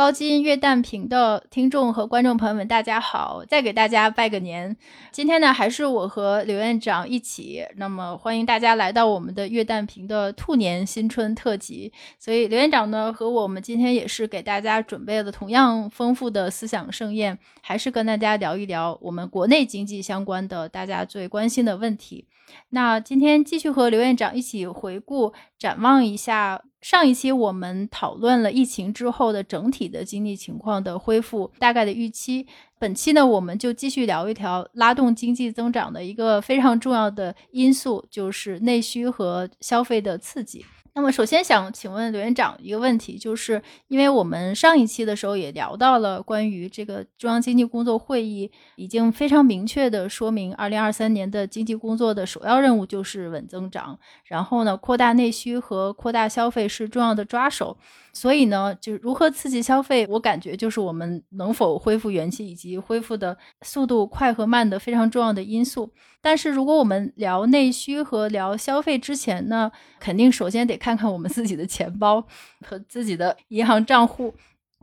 高金月蛋屏的听众和观众朋友们，大家好！再给大家拜个年。今天呢，还是我和刘院长一起，那么欢迎大家来到我们的月蛋屏的兔年新春特辑。所以刘院长呢和我们今天也是给大家准备了同样丰富的思想盛宴，还是跟大家聊一聊我们国内经济相关的大家最关心的问题。那今天继续和刘院长一起回顾、展望一下上一期我们讨论了疫情之后的整体的经济情况的恢复大概的预期。本期呢，我们就继续聊一条拉动经济增长的一个非常重要的因素，就是内需和消费的刺激。那么，首先想请问刘院长一个问题，就是因为我们上一期的时候也聊到了关于这个中央经济工作会议已经非常明确的说明，二零二三年的经济工作的首要任务就是稳增长，然后呢，扩大内需和扩大消费是重要的抓手。所以呢，就是如何刺激消费，我感觉就是我们能否恢复元气以及恢复的速度快和慢的非常重要的因素。但是，如果我们聊内需和聊消费之前呢，肯定首先得看看我们自己的钱包和自己的银行账户。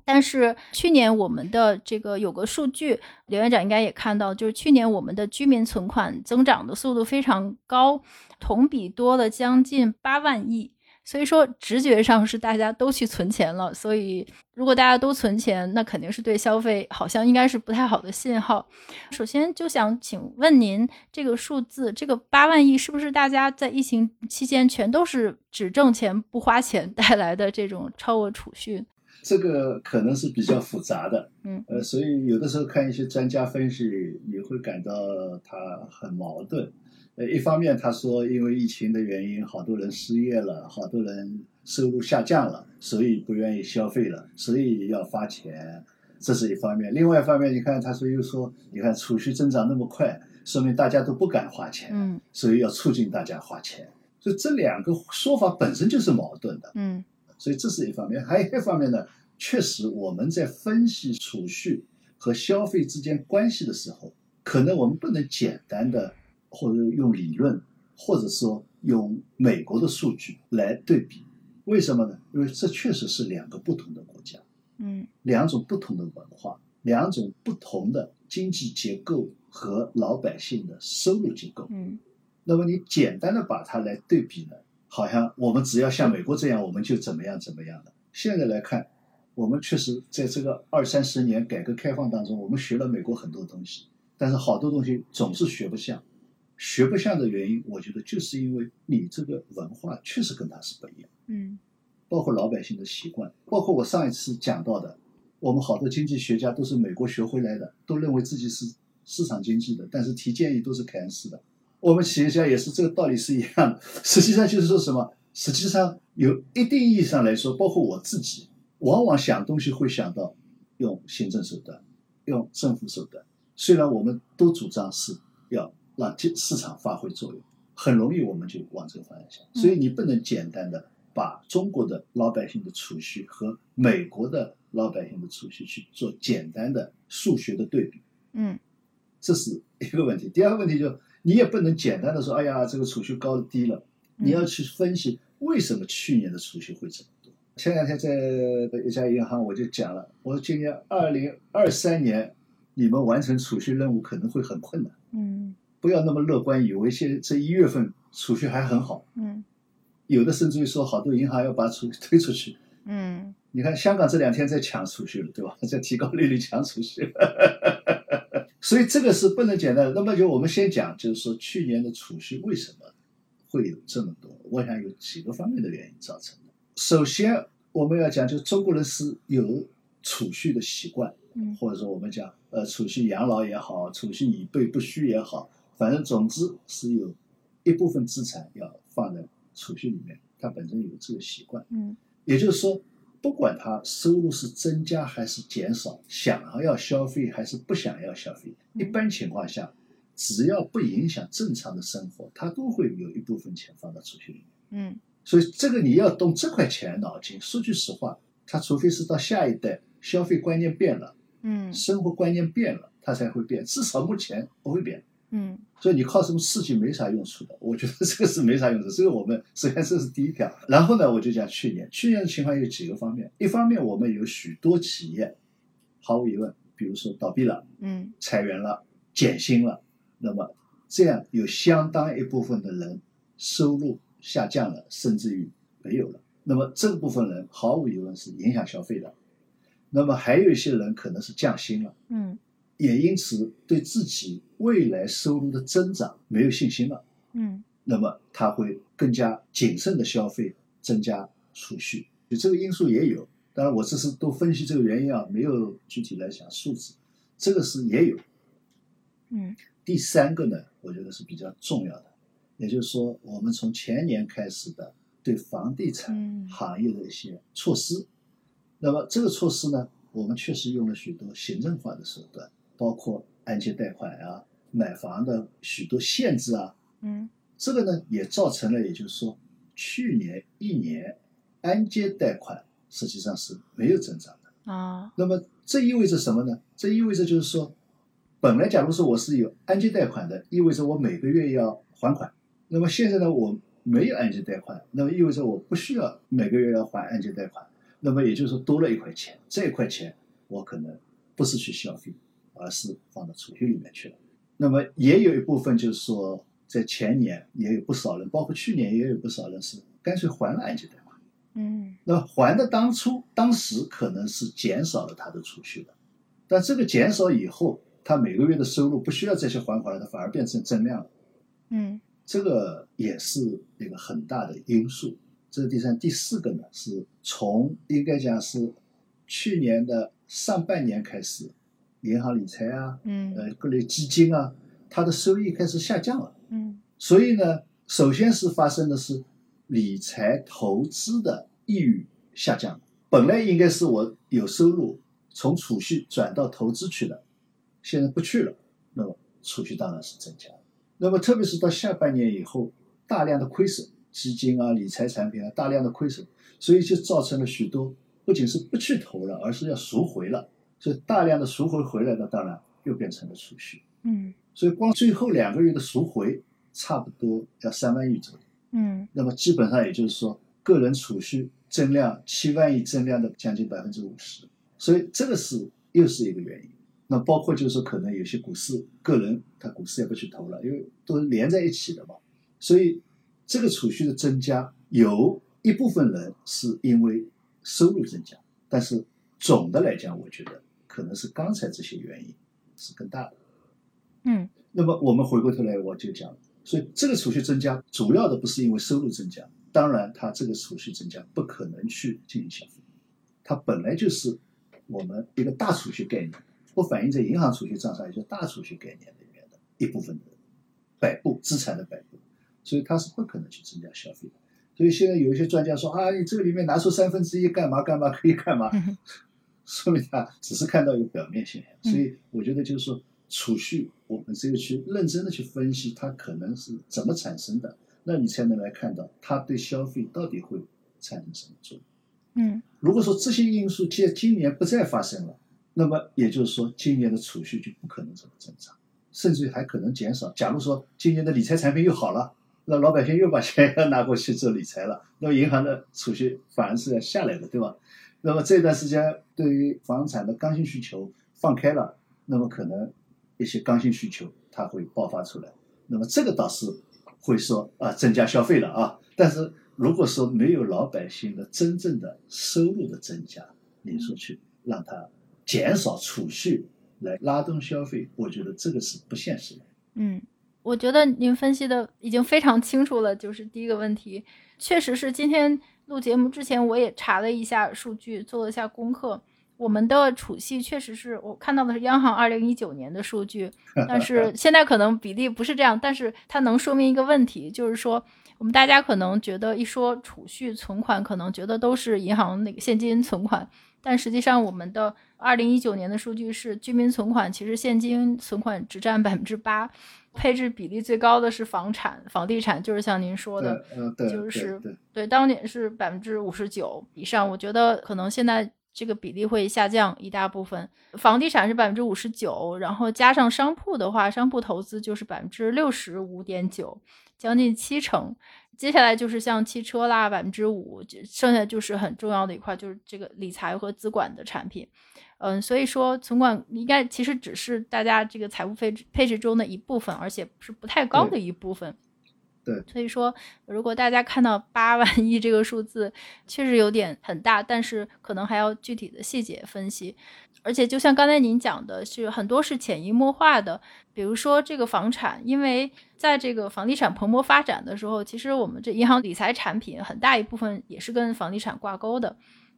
但是去年我们的这个有个数据，刘院长应该也看到，就是去年我们的居民存款增长的速度非常高，同比多了将近八万亿。所以说，直觉上是大家都去存钱了。所以，如果大家都存钱，那肯定是对消费好像应该是不太好的信号。首先，就想请问您，这个数字，这个八万亿，是不是大家在疫情期间全都是只挣钱不花钱带来的这种超额储蓄？这个可能是比较复杂的，嗯，呃，所以有的时候看一些专家分析，也会感到它很矛盾。呃，一方面他说，因为疫情的原因，好多人失业了，好多人收入下降了，所以不愿意消费了，所以要花钱，这是一方面。另外一方面，你看他说又说，你看储蓄增长那么快，说明大家都不敢花钱，嗯，所以要促进大家花钱。所以这两个说法本身就是矛盾的，嗯，所以这是一方面。还有一方面呢，确实我们在分析储蓄和消费之间关系的时候，可能我们不能简单的。或者用理论，或者说用美国的数据来对比，为什么呢？因为这确实是两个不同的国家，嗯，两种不同的文化，两种不同的经济结构和老百姓的收入结构，嗯，那么你简单的把它来对比呢，好像我们只要像美国这样，我们就怎么样怎么样的。现在来看，我们确实在这个二三十年改革开放当中，我们学了美国很多东西，但是好多东西总是学不像。学不像的原因，我觉得就是因为你这个文化确实跟他是不一样，嗯，包括老百姓的习惯，包括我上一次讲到的，我们好多经济学家都是美国学回来的，都认为自己是市场经济的，但是提建议都是凯恩斯的。我们企业家也是这个道理是一样的。实际上就是说什么？实际上有一定意义上来说，包括我自己，往往想东西会想到用行政手段，用政府手段。虽然我们都主张是要。让市市场发挥作用，很容易我们就往这个方向想。所以你不能简单的把中国的老百姓的储蓄和美国的老百姓的储蓄去做简单的数学的对比。嗯，这是一个问题。第二个问题就你也不能简单的说，哎呀，这个储蓄高低了。你要去分析为什么去年的储蓄会这么多。前两天在一家银行我就讲了，我说今年二零二三年你们完成储蓄任务可能会很困难。嗯。不要那么乐观，以为现这一月份储蓄还很好。嗯，有的甚至于说，好多银行要把储推出去。嗯，你看香港这两天在抢储蓄了，对吧？在提高利率抢储蓄。所以这个是不能简单的。那么就我们先讲，就是说去年的储蓄为什么会有这么多？我想有几个方面的原因造成的。首先我们要讲，就中国人是有储蓄的习惯，或者说我们讲呃储蓄养老也好，储蓄以备不虚也好。反正总之是有一部分资产要放在储蓄里面，他本身有这个习惯。嗯，也就是说，不管他收入是增加还是减少，想要消费还是不想要消费，一般情况下，只要不影响正常的生活，他都会有一部分钱放到储蓄里面。嗯，所以这个你要动这块钱脑筋。说句实话，他除非是到下一代消费观念变了，嗯，生活观念变了，他才会变。至少目前不会变。嗯所以你靠什么刺激没啥用处的，我觉得这个是没啥用处。这个我们首先这是第一条。然后呢，我就讲去年，去年的情况有几个方面，一方面我们有许多企业，毫无疑问，比如说倒闭了、嗯裁员了、减薪了，那么这样有相当一部分的人收入下降了，甚至于没有了。那么这部分人毫无疑问是影响消费的。那么还有一些人可能是降薪了。嗯也因此对自己未来收入的增长没有信心了，嗯那么他会更加谨慎的消费，增加储蓄，就这个因素也有。当然，我这是都分析这个原因啊，没有具体来讲数字，这个是也有。嗯第三个呢，我觉得是比较重要的，也就是说，我们从前年开始的对房地产嗯行业的一些措施，那么这个措施呢，我们确实用了许多行政化的手段，包括按揭贷款啊、买房的许多限制啊，嗯这个呢也造成了，也就是说，去年一年按揭贷款实际上是没有增长的。啊那么这意味着什么呢？这意味着就是说，本来假如说我是有按揭贷款的，意味着我每个月要还款。那么现在呢，我没有按揭贷款，那么意味着我不需要每个月要还按揭贷款。那么也就是说多了一块钱，这一块钱我可能不是去消费，而是放到储蓄里面去了。那么也有一部分就是说，在前年也有不少人，包括去年也有不少人是干脆还了按揭贷款。嗯那还的当初当时可能是减少了他的储蓄的，但这个减少以后，他每个月的收入不需要再去还款了，他反而变成增量了，嗯这个也是一个很大的因素。这是第三，第四个呢，是从应该讲是去年的上半年开始，银行理财啊，嗯呃各类基金啊，它的收益开始下降了。嗯所以呢，首先是发生的是理财投资的意欲下降。本来应该是我有收入，从储蓄转到投资去了，现在不去了，那么储蓄当然是增加了。那么特别是到下半年以后，大量的亏损，基金啊、理财产品啊大量的亏损，所以就造成了许多不仅是不去投了，而是要赎回了。所以大量的赎回回来的，当然又变成了储蓄。嗯所以光最后两个月的赎回差不多要三万亿左右。嗯那么基本上也就是说，个人储蓄增量七万亿增量的将近百分之五十，所以这个是又是一个原因。那包括就是说，可能有些股市个人他股市也不去投了，因为都是连在一起的嘛。所以这个储蓄的增加，有一部分人是因为收入增加，但是总的来讲，我觉得可能是刚才这些原因是更大的。嗯那么我们回过头来我就讲，所以这个储蓄增加主要的不是因为收入增加，当然它这个储蓄增加不可能去进行消费，它本来就是我们一个大储蓄概念，不反映在银行储蓄账上，也就是大储蓄概念里面的一部分的摆布资产的摆布，所以它是不可能去增加消费的。所以现在有一些专家说啊，你这个里面拿出三分之一干嘛干嘛可以干嘛，嗯说明他只是看到一个表面现象，所以我觉得就是说，储蓄我们只有去认真的去分析它可能是怎么产生的，那你才能来看到它对消费到底会产生什么作用。嗯如果说这些因素今今年不再发生了，那么也就是说今年的储蓄就不可能这么增长，甚至于还可能减少。假如说今年的理财产品又好了，那老百姓又把钱要拿过去做理财了，那么银行的储蓄反而是要下来的，对吧？那么这段时间对于房产的刚性需求放开了，那么可能一些刚性需求它会爆发出来，那么这个倒是会说啊增加消费了啊，但是如果说没有老百姓的真正的收入的增加，你说去让它减少储蓄来拉动消费，我觉得这个是不现实的。嗯，我觉得您分析的已经非常清楚了。就是第一个问题，确实是今天录节目之前我也查了一下数据，做了一下功课。我们的储蓄确实是我看到的是央行二零一九年的数据，但是现在可能比例不是这样，但是它能说明一个问题，就是说我们大家可能觉得一说储蓄存款，可能觉得都是银行那个现金存款，但实际上我们的二零一九年的数据是居民存款，其实现金存款只占百分之八，配置比例最高的是房产、房地产，就是像您说的，就是对，对，当年是百分之五十九以上。我觉得可能现在这个比例会下降一大部分。房地产是百分之五十九，然后加上商铺的话，商铺投资就是百分之六十五点九，将近七成。接下来就是像汽车啦，百分之五，剩下就是很重要的一块，就是这个理财和资管的产品。嗯，所以说存款应该其实只是大家这个财务配置配置中的一部分，而且是不太高的一部分。对，所以说如果大家看到八万亿这个数字，确实有点很大，但是可能还要具体的细节分析。而且就像刚才您讲的，是很多是潜移默化的，比如说这个房产，因为在这个房地产蓬勃发展的时候，其实我们这银行理财产品很大一部分也是跟房地产挂钩的。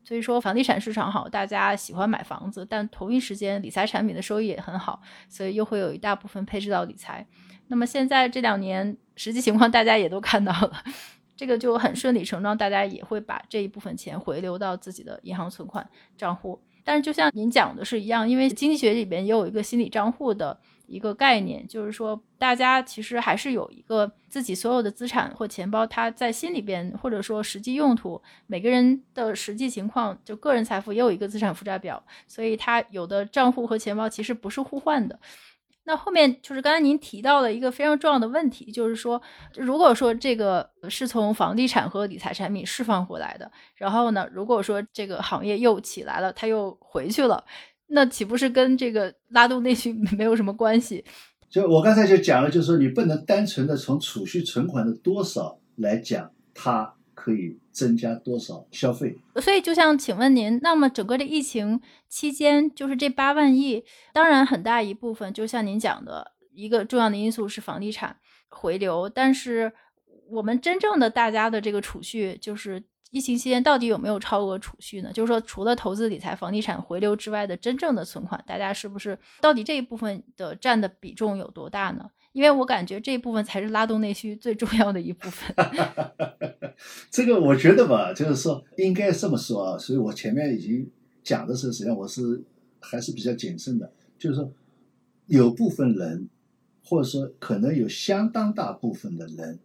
所以说房地产市场好，大家喜欢买房子，但同一时间理财产品的收益也很好，所以又会有一大部分配置到理财。那么现在这两年实际情况大家也都看到了，这个就很顺理成章，大家也会把这一部分钱回流到自己的银行存款账户。但是就像您讲的是一样，因为经济学里边也有一个心理账户的一个概念，就是说大家其实还是有一个自己所有的资产或钱包，它在心里边或者说实际用途，每个人的实际情况，就个人财富也有一个资产负债表，所以它有的账户和钱包其实不是互换的。那后面就是刚才您提到了一个非常重要的问题，就是说，如果说这个是从房地产和理财产品释放回来的，然后呢，如果说这个行业又起来了，它又回去了，那岂不是跟这个拉动内需 没有什么关系？就我刚才就讲了，就是说你不能单纯的从储蓄存款的多少来讲它。可以增加多少消费？所以就像，请问您，那么整个的疫情期间，就是这八万亿，当然很大一部分，就像您讲的一个重要的因素是房地产回流，但是我们真正的大家的这个储蓄，就是疫情期间到底有没有超额储蓄呢？就是说，除了投资理财、房地产回流之外的真正的存款，大家是不是到底这一部分的占的比重有多大呢？因为我感觉这一部分才是拉动内需最重要的一部分。这个我觉得吧，就是说应该这么说啊。所以我前面已经讲的时候，实际上我是还是比较谨慎的。就是说，有部分人，或者说可能有相当大部分的人，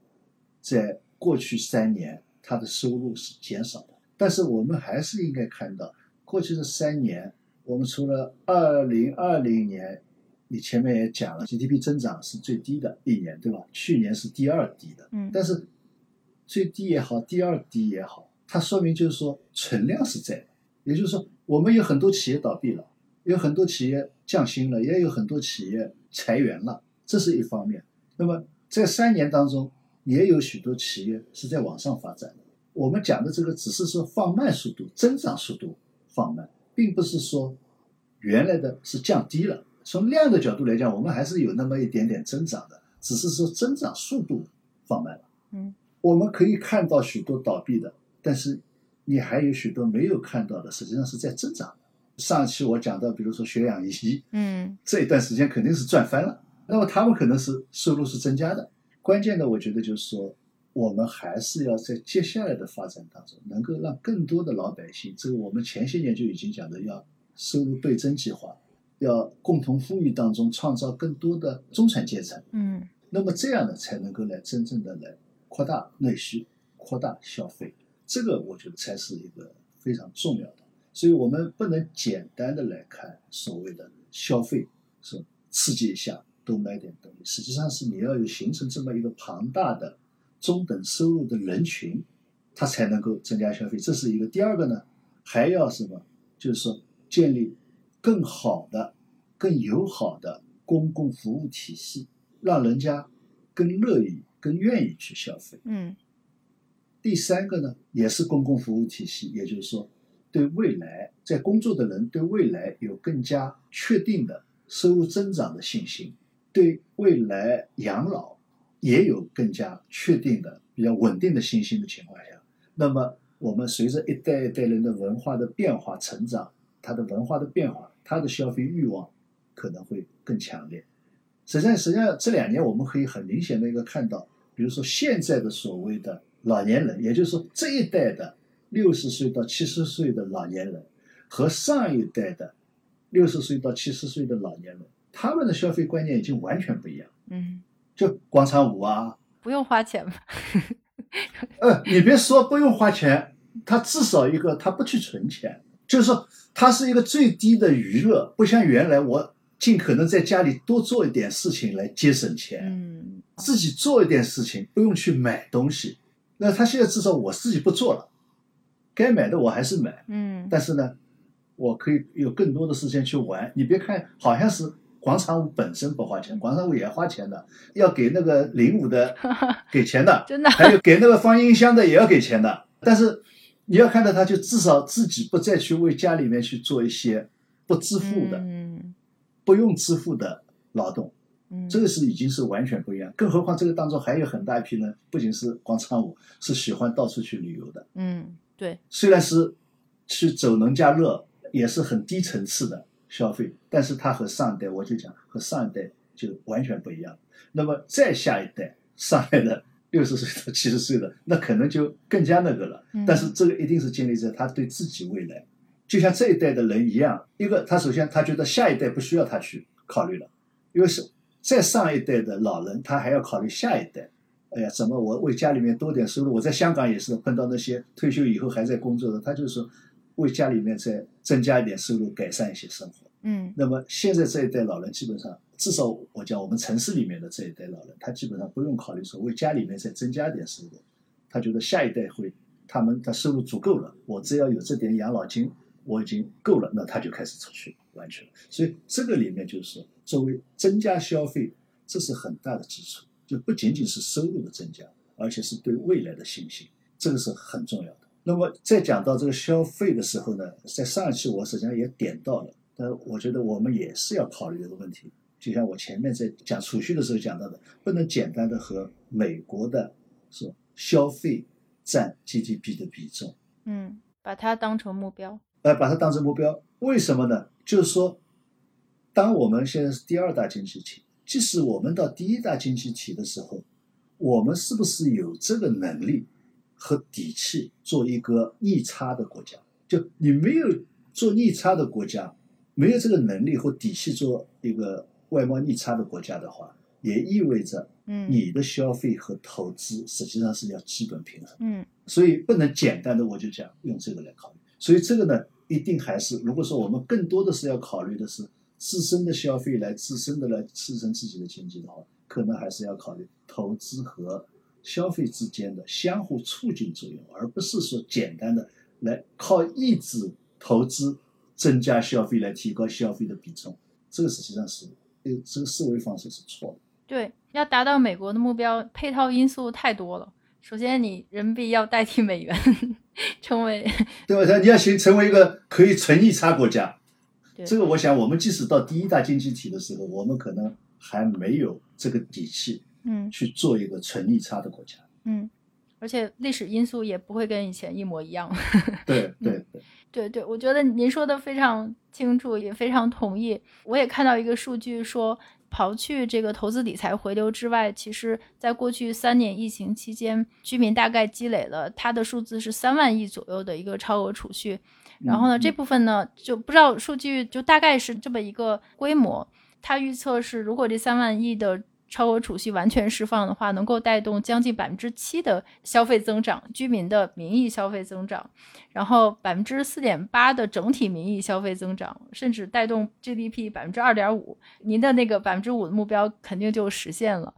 在过去三年他的收入是减少的。但是我们还是应该看到，过去的三年，我们除了二零二零年。你前面也讲了，GDP 增长是最低的一年，对吧？去年是第二低的，嗯，但是最低也好，第二低也好，它说明就是说存量是在的，也就是说我们有很多企业倒闭了，有很多企业降薪了，也有很多企业裁员了，这是一方面。那么在三年当中，也有许多企业是在往上发展的。我们讲的这个只是说放慢速度，增长速度放慢，并不是说原来的是降低了。从量的角度来讲，我们还是有那么一点点增长的，只是说增长速度放慢了。嗯，我们可以看到许多倒闭的，但是你还有许多没有看到的，实际上是在增长的。上期我讲到，比如说血氧仪，嗯，这一段时间肯定是赚翻了，那么他们可能是收入是增加的。关键的，我觉得就是说，我们还是要在接下来的发展当中，能够让更多的老百姓，这个我们前些年就已经讲的，要收入倍增计划。要共同富裕当中创造更多的中产阶层，嗯，那么这样呢才能够来真正的来扩大内需、扩大消费，这个我觉得才是一个非常重要的。所以我们不能简单的来看所谓的消费是刺激一下多买点东西，实际上是你要有形成这么一个庞大的中等收入的人群，它才能够增加消费，这是一个。第二个呢，还要什么？就是说建立。更好的、更友好的公共服务体系，让人家更乐意、更愿意去消费。嗯。第三个呢，也是公共服务体系，也就是说，对未来在工作的人对未来有更加确定的收入增长的信心，对未来养老也有更加确定的、比较稳定的信心的情况下，那么我们随着一代一代人的文化的变化、成长，他的文化的变化。他的消费欲望可能会更强烈。实际上，实际上这两年我们可以很明显的一个看到，比如说现在的所谓的老年人，也就是说这一代的六十岁到七十岁的老年人，和上一代的六十岁到七十岁的老年人，他们的消费观念已经完全不一样。嗯，就广场舞啊，不用花钱吧。呃，你别说不用花钱，他至少一个他不去存钱。就是说他是一个最低的娱乐，不像原来我尽可能在家里多做一点事情来节省钱，嗯自己做一点事情不用去买东西。那他现在至少我自己不做了，该买的我还是买，嗯但是呢，我可以有更多的时间去玩。你别看好像是广场舞本身不花钱，广场舞也花钱的，要给那个领舞的 给钱的，真的还有给那个放音箱的也要给钱的。但是你要看到他，就至少自己不再去为家里面去做一些不支付的、嗯不用支付的劳动，嗯，这个是已经是完全不一样。更何况这个当中还有很大一批人，不仅是广场舞，是喜欢到处去旅游的。嗯对，虽然是去走农家乐，也是很低层次的消费，但是它和上一代，我就讲和上一代就完全不一样。那么再下一代上来的六十岁到七十岁的，那可能就更加那个了。嗯但是这个一定是建立在他对自己未来，就像这一代的人一样，一个他首先他觉得下一代不需要他去考虑了，因为是再上一代的老人，他还要考虑下一代。哎呀，怎么我为家里面多点收入？我在香港也是碰到那些退休以后还在工作的，他就是说为家里面再增加一点收入，改善一些生活。嗯那么现在这一代老人基本上，至少我讲我们城市里面的这一代老人，他基本上不用考虑说为家里面再增加一点收入，他觉得下一代会，他们的收入足够了，我只要有这点养老金，我已经够了，那他就开始出去玩去了。所以这个里面就是，作为增加消费，这是很大的基础，就不仅仅是收入的增加，而且是对未来的信心，这个是很重要的。那么在讲到这个消费的时候呢，在上一期我实际上也点到了，但我觉得我们也是要考虑这个问题。就像我前面在讲储蓄的时候讲到的，不能简单的和美国的说消费占 GDP 的比重，嗯，把它当成目标。呃，把它当成目标。为什么呢？就是说，当我们现在是第二大经济体，即使我们到第一大经济体的时候，我们是不是有这个能力和底气做一个逆差的国家？就你没有做逆差的国家，没有这个能力或底气做一个外贸逆差的国家的话，也意味着嗯你的消费和投资实际上是要基本平衡。嗯所以不能简单的我就讲用这个来考虑。所以这个呢，一定还是如果说我们更多的是要考虑的是自身的消费来自身的来支撑自己的经济的话，可能还是要考虑投资和消费之间的相互促进作用，而不是说简单的来靠抑制投资增加消费来提高消费的比重。这个实际上是呃这个思维方式是错的。对，要达到美国的目标，配套因素太多了。首先，你人民币要代替美元，成为 对吧？你要形成为一个可以存逆差国家，这个我想，我们即使到第一大经济体的时候，我们可能还没有这个底气嗯去做一个纯利差的国家。嗯，而且历史因素也不会跟以前一模一样。对对 对，对对，我觉得您说的非常清楚，也非常同意。我也看到一个数据说，刨去这个投资理财回流之外，其实在过去三年疫情期间，居民大概积累了它的数字是三万亿左右的一个超额储蓄。然后呢，嗯这部分呢就不知道数据就大概是这么一个规模。它预测是，如果这三万亿的超额储蓄完全释放的话，能够带动将近百分之七的消费增长，居民的名义消费增长，然后百分之四点八的整体名义消费增长，甚至带动 GDP 百分之二点五。您的那个百分之五的目标肯定就实现了。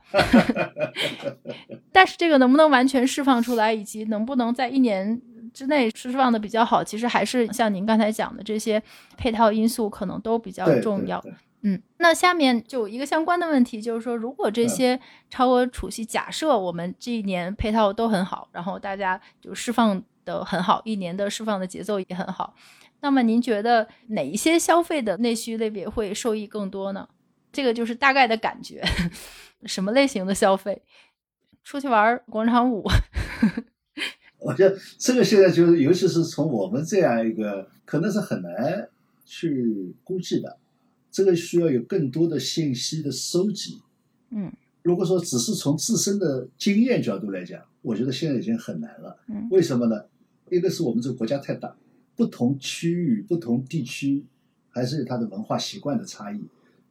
但是这个能不能完全释放出来，以及能不能在一年之内释放的比较好，其实还是像您刚才讲的这些配套因素可能都比较重要。对对嗯，那下面就有一个相关的问题，就是说，如果这嗯些超额储蓄，假设我们这一年配套都很好，然后大家就释放的很好，一年的释放的节奏也很好，那么您觉得哪一些消费的内需类别会受益更多呢？这个就是大概的感觉，什么类型的消费？出去玩广场舞，我觉得这个现在就是，尤其是从我们这样一个，可能是很难去估计的，这个需要有更多的信息的收集。嗯如果说只是从自身的经验角度来讲，我觉得现在已经很难了。嗯为什么呢？一个是我们这个国家太大，不同区域、不同地区还是有它的文化习惯的差异，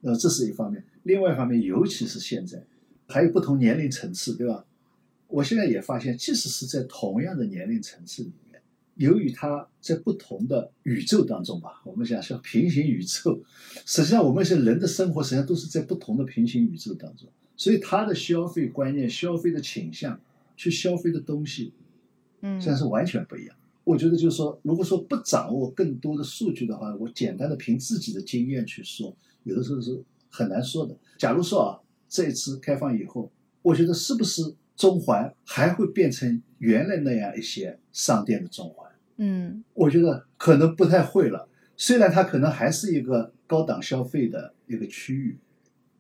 呃，这是一方面。另外一方面，尤其是现在，还有不同年龄层次，对吧？我现在也发现，即使是在同样的年龄层次里面，由于它在不同的宇宙当中吧，我们讲像平行宇宙，实际上我们一些人的生活实际上都是在不同的平行宇宙当中，所以他的消费观念、消费的倾向、去消费的东西，嗯实际上是完全不一样。我觉得就是说，如果说不掌握更多的数据的话，我简单的凭自己的经验去说，有的时候是很难说的。假如说啊，这一次开放以后，我觉得是不是中环还会变成原来那样一些商店的中环？嗯我觉得可能不太会了。虽然它可能还是一个高档消费的一个区域，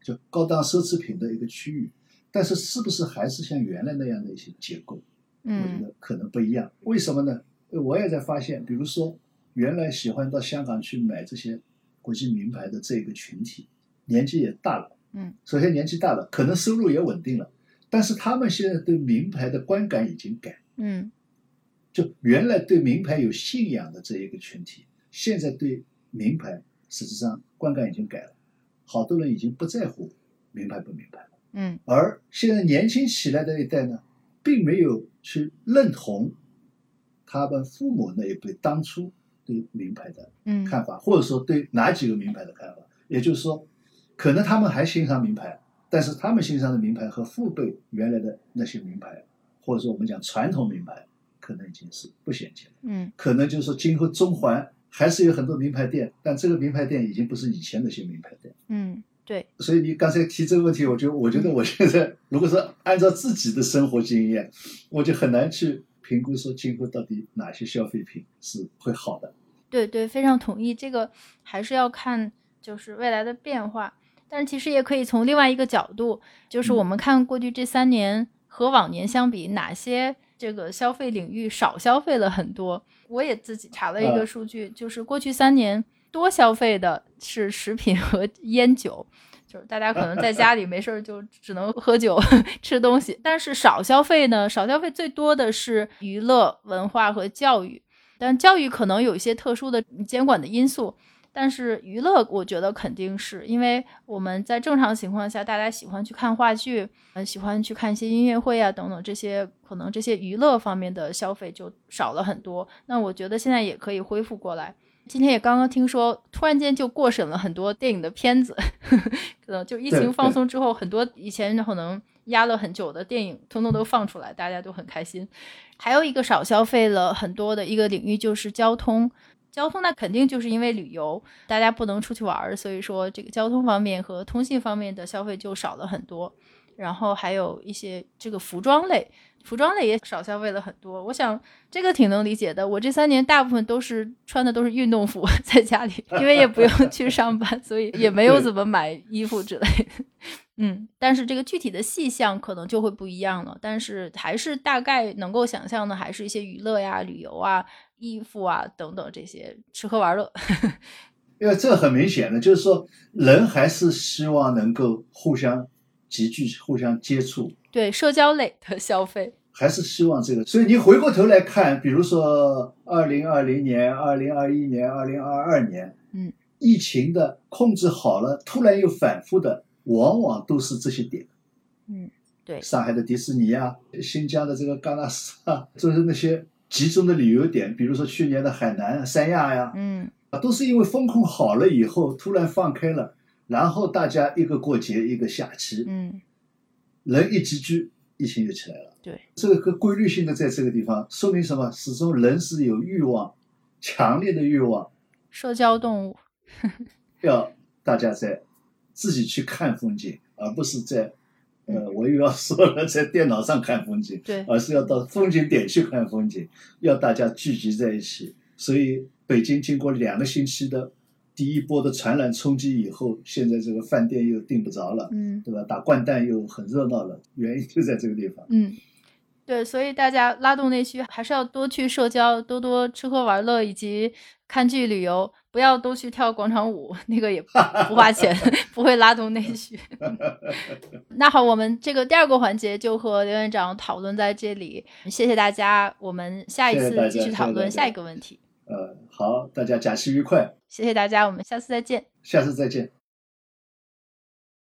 就高档奢侈品的一个区域，但是是不是还是像原来那样的一些结构？我觉嗯得可能不一样。为什么呢？我也在发现，比如说原来喜欢到香港去买这些国际名牌的这个群体，年纪也大了。嗯，首先年纪大了，可能收入也稳定了，但是他们现在对名牌的观感已经改。嗯就原来对名牌有信仰的这一个群体，现在对名牌实际上观感已经改了，好多人已经不在乎名牌不名牌了。嗯而现在年轻起来的一代呢，并没有去认同他们父母那一辈当初对名牌的嗯看法，或者说对哪几个名牌的看法。也就是说，可能他们还欣赏名牌，但是他们欣赏的名牌和父辈原来的那些名牌，或者说我们讲传统名牌，可能已经是不衔接了。嗯可能就是说，今后中环还是有很多名牌店，但这个名牌店已经不是以前那些名牌店。嗯，对，所以你刚才提这个问题，我就我觉得我现在如果说按照自己的生活经验，我就很难去评估说今后到底哪些消费品是会好的。对对，非常同意。这个还是要看就是未来的变化，但是其实也可以从另外一个角度，就是我们看过去这三年和往年相比，哪些这个消费领域少消费了很多。我也自己查了一个嗯数据，就是过去三年多消费的是食品和烟酒。就是大家可能在家里没事儿就只能喝酒 吃东西，但是少消费呢，少消费最多的是娱乐、文化和教育。但教育可能有一些特殊的监管的因素，但是娱乐我觉得肯定是因为我们在正常情况下，大家喜欢去看话剧，呃，喜欢去看一些音乐会啊等等这些，可能这些娱乐方面的消费就少了很多。那我觉得现在也可以恢复过来。今天也刚刚听说，突然间就过审了很多电影的片子，可能就疫情放松之后，很多以前可能压了很久的电影，通通都放出来，大家都很开心。还有一个少消费了很多的一个领域就是交通，交通那肯定就是因为旅游，大家不能出去玩儿，所以说这个交通方面和通信方面的消费就少了很多。然后还有一些这个服装类，服装类也少消费了很多。我想这个挺能理解的。我这三年大部分都是穿的都是运动服，在家里，因为也不用去上班，所以也没有怎么买衣服之类的。嗯，但是这个具体的细项可能就会不一样了。但是还是大概能够想象的，还是一些娱乐呀、旅游啊、衣服啊等等这些吃喝玩乐。因为这很明显的，就是说人还是希望能够互相集聚、互相接触，对社交类的消费，还是希望这个。所以你回过头来看，比如说二零二零年、二零二一年、二零二二年，嗯，疫情的控制好了，突然又反复的，往往都是这些点。嗯，对，上海的迪士尼啊，新疆的这个喀纳斯啊，就是那些集中的旅游点，比如说去年的海南、三亚呀，嗯啊，都是因为风控好了以后，突然放开了，然后大家一个过节，一个假期，嗯，人一集聚，疫情就起来了。对，这个规律性的在这个地方，说明什么？始终人是有欲望，强烈的欲望，社交动物，要大家在自己去看风景，而不是在，呃，我又要说了，在电脑上看风景，对，而是要到风景点去看风景，要大家聚集在一起。所以北京经过两个星期的第一波的传染冲击以后，现在这个饭店又订不着了，嗯对吧？打掼蛋又很热闹了，原因就在这个地方。嗯，对，所以大家拉动内需还是要多去社交，多多吃喝玩乐，以及看剧旅游，不要都去跳广场舞，那个也不不花钱，不会拉动内需。那好，我们这个第二个环节就和刘院长讨论在这里，谢谢大家，我们下一次继续讨论下一个问题。呃，好，大家假期愉快，谢谢大家，我们下次再见。下次再见。